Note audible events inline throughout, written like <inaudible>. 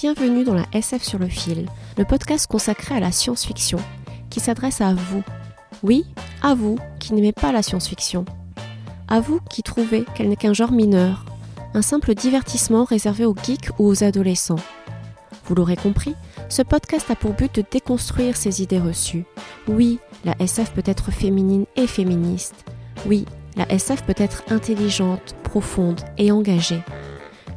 Bienvenue dans la SF sur le fil, le podcast consacré à la science-fiction, qui s'adresse à vous. Oui, à vous qui n'aimez pas la science-fiction. À vous qui trouvez qu'elle n'est qu'un genre mineur, un simple divertissement réservé aux geeks ou aux adolescents. Vous l'aurez compris, ce podcast a pour but de déconstruire ces idées reçues. Oui, la SF peut être féminine et féministe. Oui, la SF peut être intelligente, profonde et engagée.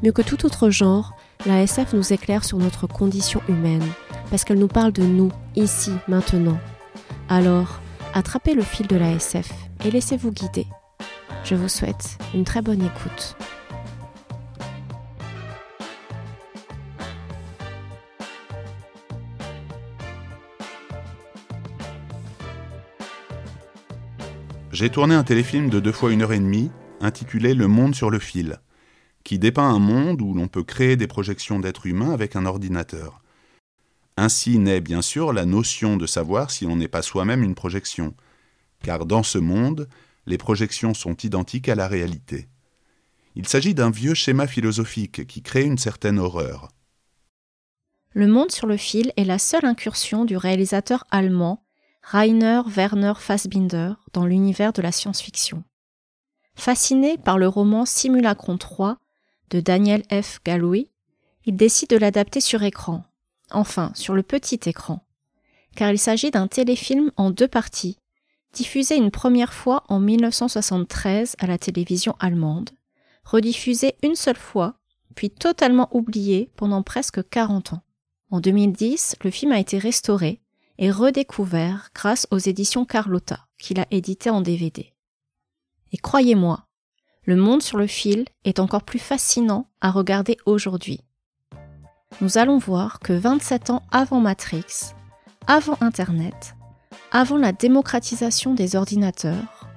Mieux que tout autre genre, la SF nous éclaire sur notre condition humaine, parce qu'elle nous parle de nous, ici, maintenant. Alors, attrapez le fil de la SF et laissez-vous guider. Je vous souhaite une très bonne écoute. J'ai tourné un téléfilm de deux fois une heure et demie, intitulé Le monde sur le fil, qui dépeint un monde où l'on peut créer des projections d'êtres humains avec un ordinateur. Ainsi naît bien sûr la notion de savoir si on n'est pas soi-même une projection, car dans ce monde, les projections sont identiques à la réalité. Il s'agit d'un vieux schéma philosophique qui crée une certaine horreur. Le monde sur le fil est la seule incursion du réalisateur allemand Rainer Werner Fassbinder dans l'univers de la science-fiction. Fasciné par le roman Simulacron 3 de Daniel F. Galway, il décide de l'adapter sur écran, enfin sur le petit écran, car il s'agit d'un téléfilm en deux parties, diffusé une première fois en 1973 à la télévision allemande, rediffusé une seule fois, puis totalement oublié pendant presque 40 ans. En 2010, le film a été restauré et redécouvert grâce aux éditions Carlotta, qu'il a édité en DVD. Et croyez-moi, le monde sur le fil est encore plus fascinant à regarder aujourd'hui. Nous allons voir que 27 ans avant Matrix, avant Internet, avant la démocratisation des ordinateurs,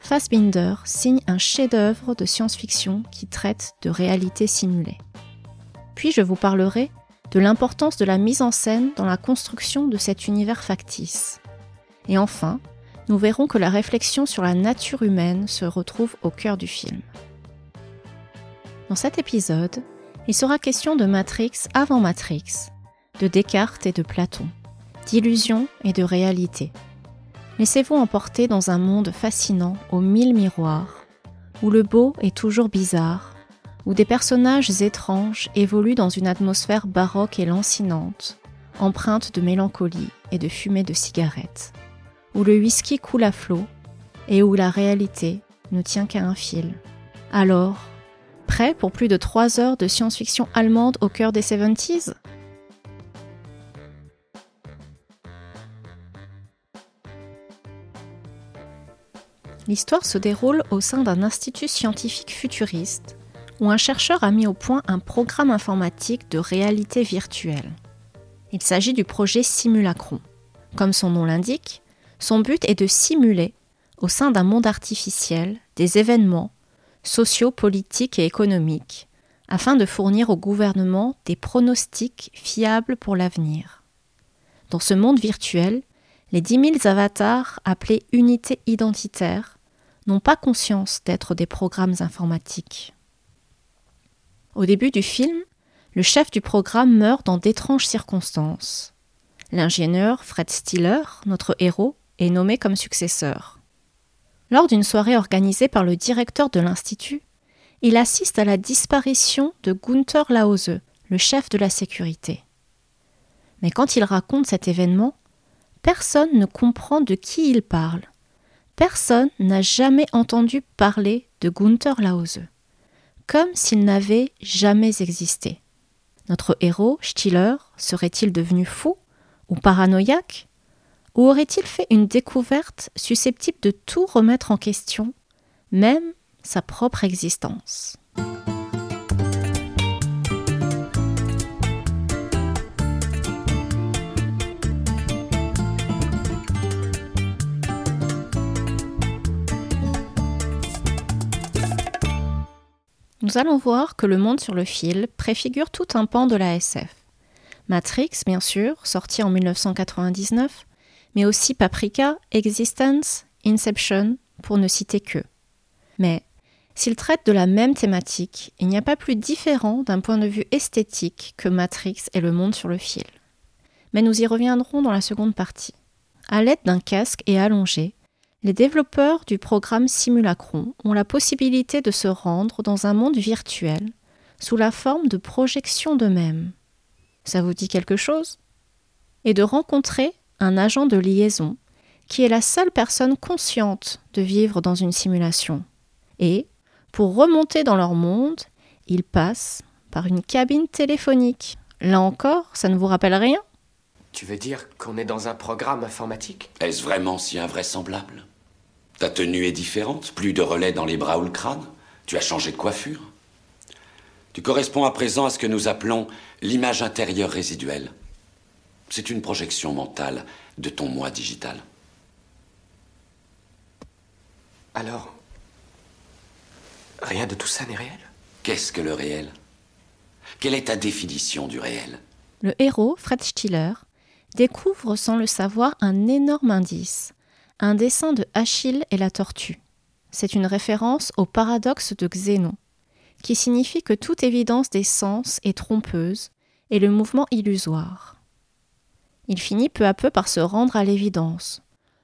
Fassbinder signe un chef-d'œuvre de science-fiction qui traite de réalité simulée. Puis je vous parlerai de l'importance de la mise en scène dans la construction de cet univers factice. Et enfin, nous verrons que la réflexion sur la nature humaine se retrouve au cœur du film. Dans cet épisode, il sera question de Matrix avant Matrix, de Descartes et de Platon, d'illusion et de réalité. Laissez-vous emporter dans un monde fascinant aux mille miroirs, où le beau est toujours bizarre, où des personnages étranges évoluent dans une atmosphère baroque et lancinante, empreinte de mélancolie et de fumée de cigarettes, où le whisky coule à flot et où la réalité ne tient qu'à un fil. Alors, prêt pour plus de trois heures de science-fiction allemande au cœur des 70s L'histoire se déroule au sein d'un institut scientifique futuriste où un chercheur a mis au point un programme informatique de réalité virtuelle. Il s'agit du projet Simulacron. Comme son nom l'indique, son but est de simuler, au sein d'un monde artificiel, des événements sociaux, politiques et économiques, afin de fournir au gouvernement des pronostics fiables pour l'avenir. Dans ce monde virtuel, les 10 000 avatars appelés unités identitaires n'ont pas conscience d'être des programmes informatiques. Au début du film, le chef du programme meurt dans d'étranges circonstances. L'ingénieur Fred Stiller, notre héros, est nommé comme successeur. Lors d'une soirée organisée par le directeur de l'Institut, il assiste à la disparition de Gunther Lause, le chef de la sécurité. Mais quand il raconte cet événement, personne ne comprend de qui il parle. Personne n'a jamais entendu parler de Gunther Lause comme s'il n'avait jamais existé. Notre héros, Stiller, serait-il devenu fou ou paranoïaque? Ou aurait-il fait une découverte susceptible de tout remettre en question, même sa propre existence? Nous allons voir que le monde sur le fil préfigure tout un pan de la SF. Matrix, bien sûr, sorti en 1999, mais aussi Paprika, Existence, Inception, pour ne citer que. Mais S'il traite de la même thématique, il n'y a pas plus différent d'un point de vue esthétique que Matrix et le monde sur le fil. Mais nous y reviendrons dans la seconde partie. À l'aide d'un casque et allongé, les développeurs du programme Simulacron ont la possibilité de se rendre dans un monde virtuel sous la forme de projection d'eux-mêmes. Ça vous dit quelque chose? Et de rencontrer un agent de liaison qui est la seule personne consciente de vivre dans une simulation. Et, pour remonter dans leur monde, ils passent par une cabine téléphonique. Là encore, ça ne vous rappelle rien? Tu veux dire qu'on est dans un programme informatique? Est-ce vraiment si invraisemblable? Ta tenue est différente, plus de relais dans les bras ou le crâne? Tu as changé de coiffure? Tu corresponds à présent à ce que nous appelons l'image intérieure résiduelle. C'est une projection mentale de ton moi digital. Alors, rien de tout ça n'est réel? Qu'est-ce que le réel? Quelle est ta définition du réel? Le héros, Fred Stiller, découvre sans le savoir un énorme indice, un dessin de Achille et la tortue. C'est une référence au paradoxe de Xénon, qui signifie que toute évidence des sens est trompeuse et le mouvement illusoire. Il finit peu à peu par se rendre à l'évidence.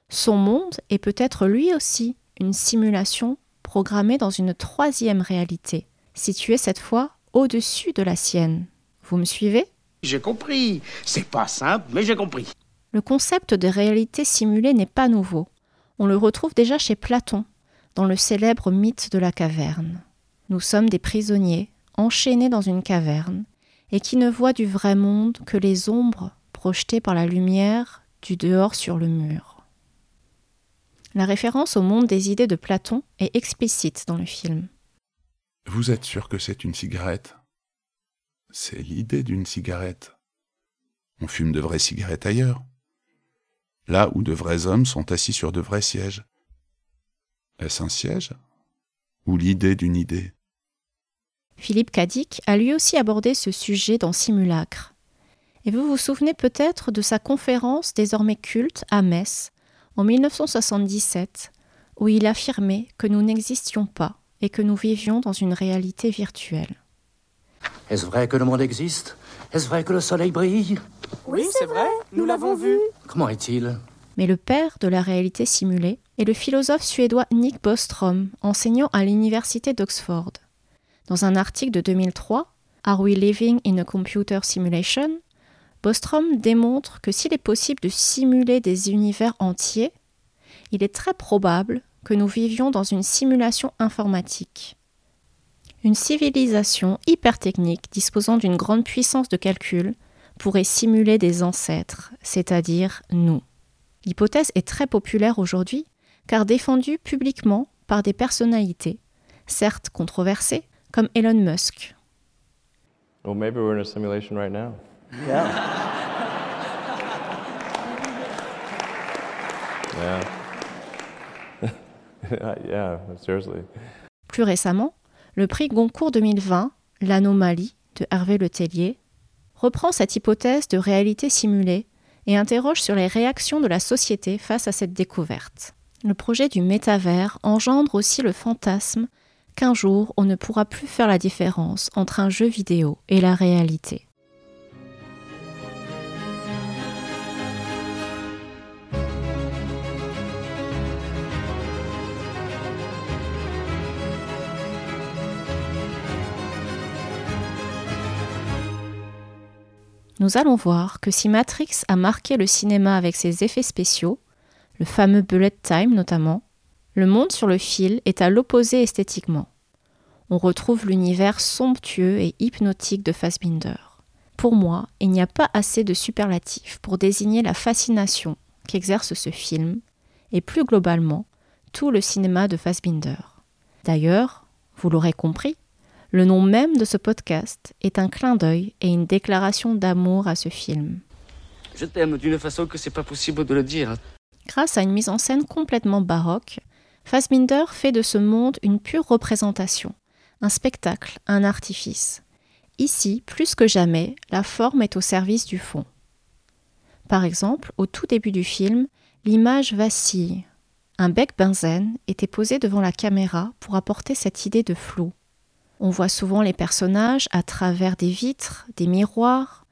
Son monde est peut-être lui aussi une simulation programmée dans une troisième réalité, située cette fois au-dessus de la sienne. Vous me suivez? J'ai compris. C'est pas simple, mais j'ai compris. Le concept de réalité simulée n'est pas nouveau. On le retrouve déjà chez Platon, dans le célèbre mythe de la caverne. Nous sommes des prisonniers, enchaînés dans une caverne, et qui ne voient du vrai monde que les ombres projetées par la lumière du dehors sur le mur. La référence au monde des idées de Platon est explicite dans le film. Vous êtes sûr que c'est une cigarette? C'est l'idée d'une cigarette. On fume de vraies cigarettes ailleurs. Là où de vrais hommes sont assis sur de vrais sièges. Est-ce un siège? Ou l'idée d'une idée? Philippe Cadic a lui aussi abordé ce sujet dans Simulacre. Et vous vous souvenez peut-être de sa conférence désormais culte à Metz, en 1977, où il affirmait que nous n'existions pas et que nous vivions dans une réalité virtuelle. Est-ce vrai que le monde existe? Est-ce vrai que le soleil brille? Oui, c'est vrai, nous l'avons vu. Comment est-il? Mais le père de la réalité simulée est le philosophe suédois Nick Bostrom, enseignant à l'université d'Oxford. Dans un article de 2003, Are We Living in a Computer Simulation? Bostrom démontre que s'il est possible de simuler des univers entiers, il est très probable que nous vivions dans une simulation informatique. Une civilisation hypertechnique disposant d'une grande puissance de calcul pourrait simuler des ancêtres, c'est-à-dire nous. L'hypothèse est très populaire aujourd'hui car défendue publiquement par des personnalités, certes controversées, comme Elon Musk. Well, maybe we're in a simulation right. Yeah. <laughs> Yeah. yeah, seriously. Plus récemment, le prix Goncourt 2020, L'anomalie de Hervé Letellier, reprend cette hypothèse de réalité simulée et interroge sur les réactions de la société face à cette découverte. Le projet du métavers engendre aussi le fantasme qu'un jour on ne pourra plus faire la différence entre un jeu vidéo et la réalité. Nous allons voir que si Matrix a marqué le cinéma avec ses effets spéciaux, le fameux bullet time notamment, le monde sur le fil est à l'opposé esthétiquement. On retrouve l'univers somptueux et hypnotique de Fassbinder. Pour moi, il n'y a pas assez de superlatifs pour désigner la fascination qu'exerce ce film, et plus globalement, tout le cinéma de Fassbinder. D'ailleurs, vous l'aurez compris, le nom même de ce podcast est un clin d'œil et une déclaration d'amour à ce film. Je t'aime d'une façon que c'est pas possible de le dire. Grâce à une mise en scène complètement baroque, Fassbinder fait de ce monde une pure représentation, un spectacle, un artifice. Ici, plus que jamais, la forme est au service du fond. Par exemple, au tout début du film, l'image vacille. Un bec benzène était posé devant la caméra pour apporter cette idée de flou. On voit souvent les personnages à travers des vitres, des miroirs,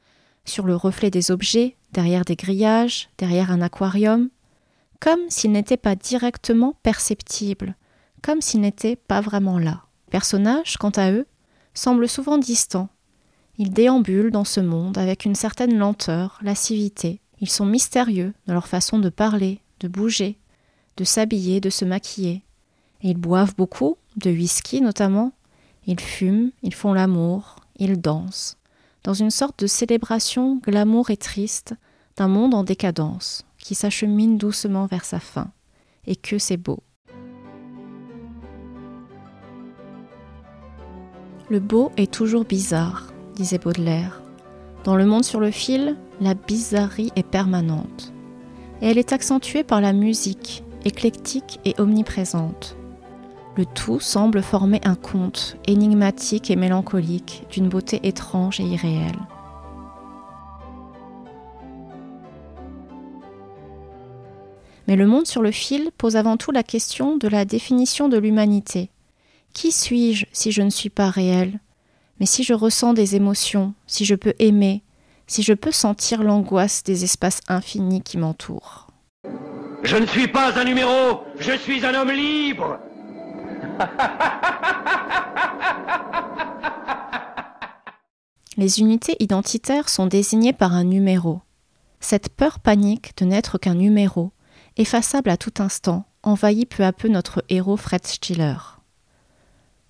sur le reflet des objets, derrière des grillages, derrière un aquarium, comme s'ils n'étaient pas directement perceptibles, comme s'ils n'étaient pas vraiment là. Les personnages, quant à eux, semblent souvent distants. Ils déambulent dans ce monde avec une certaine lenteur, lascivité. Ils sont mystérieux dans leur façon de parler, de bouger, de s'habiller, de se maquiller. Et ils boivent beaucoup, de whisky notamment, ils fument, ils font l'amour, ils dansent, dans une sorte de célébration glamour et triste d'un monde en décadence, qui s'achemine doucement vers sa fin, et que c'est beau. Le beau est toujours bizarre, disait Baudelaire. Dans le monde sur le fil, la bizarrerie est permanente. Et elle est accentuée par la musique, éclectique et omniprésente. Le tout semble former un conte énigmatique et mélancolique d'une beauté étrange et irréelle. Mais le monde sur le fil pose avant tout la question de la définition de l'humanité. Qui suis-je si je ne suis pas réel? Mais si je ressens des émotions, si je peux aimer, si je peux sentir l'angoisse des espaces infinis qui m'entourent. Je ne suis pas un numéro, je suis un homme libre <laughs> Les unités identitaires sont désignées par un numéro. Cette peur panique de n'être qu'un numéro, effaçable à tout instant, envahit peu à peu notre héros Fred Stiller.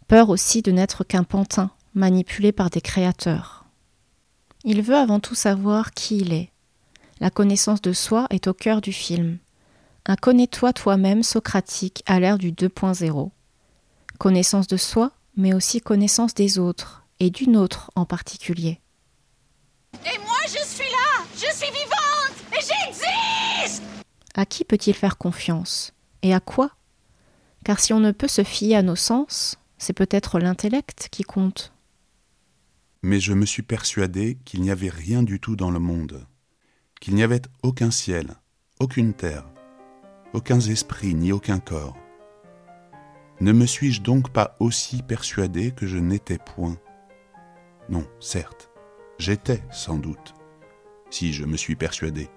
Peur aussi de n'être qu'un pantin, manipulé par des créateurs. Il veut avant tout savoir qui il est. La connaissance de soi est au cœur du film. Un connais-toi toi-même socratique à l'ère du 2.0 connaissance de soi, mais aussi connaissance des autres, et d'une autre en particulier. Et moi, je suis là Je suis vivante Et j'existe À qui peut-il faire confiance? Et à quoi? Car si on ne peut se fier à nos sens, c'est peut-être l'intellect qui compte. Mais je me suis persuadé qu'il n'y avait rien du tout dans le monde, qu'il n'y avait aucun ciel, aucune terre, aucun esprit ni aucun corps. Ne me suis-je donc pas aussi persuadé que je n'étais point? Non, certes, j'étais sans doute, si je me suis persuadé,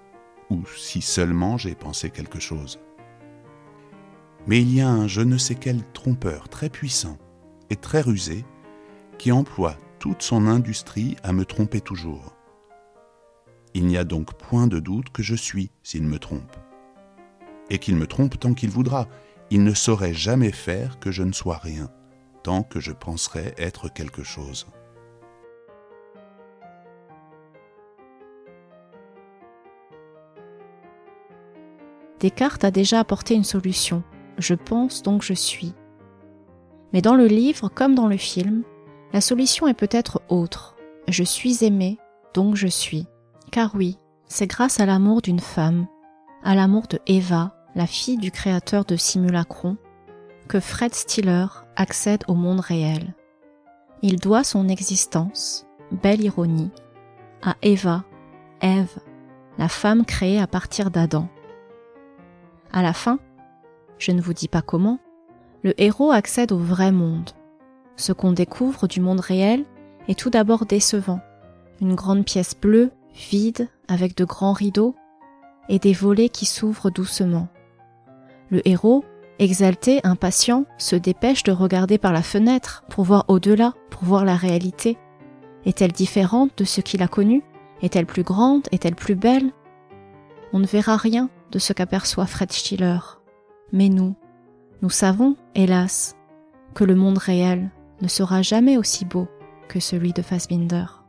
ou si seulement j'ai pensé quelque chose. Mais il y a un je ne sais quel trompeur très puissant et très rusé qui emploie toute son industrie à me tromper toujours. Il n'y a donc point de doute que je suis s'il me trompe. Et qu'il me trompe tant qu'il voudra, il ne saurait jamais faire que je ne sois rien, tant que je penserais être quelque chose. Descartes a déjà apporté une solution. Je pense donc je suis. Mais dans le livre comme dans le film, la solution est peut-être autre. Je suis aimé, donc je suis. Car oui, c'est grâce à l'amour d'une femme, à l'amour de Eva, la fille du créateur de Simulacron, que Fred Stiller accède au monde réel. Il doit son existence, belle ironie, à Eva, Ève, la femme créée à partir d'Adam. À la fin, je ne vous dis pas comment, le héros accède au vrai monde. Ce qu'on découvre du monde réel est tout d'abord décevant. Une grande pièce bleue, vide, avec de grands rideaux, et des volets qui s'ouvrent doucement. Le héros, exalté, impatient, se dépêche de regarder par la fenêtre pour voir au-delà, pour voir la réalité. Est-elle différente de ce qu'il a connu? Est-elle plus grande? Est-elle plus belle? On ne verra rien de ce qu'aperçoit Fred Stiller. Mais nous, nous savons, hélas, que le monde réel ne sera jamais aussi beau que celui de Fassbinder.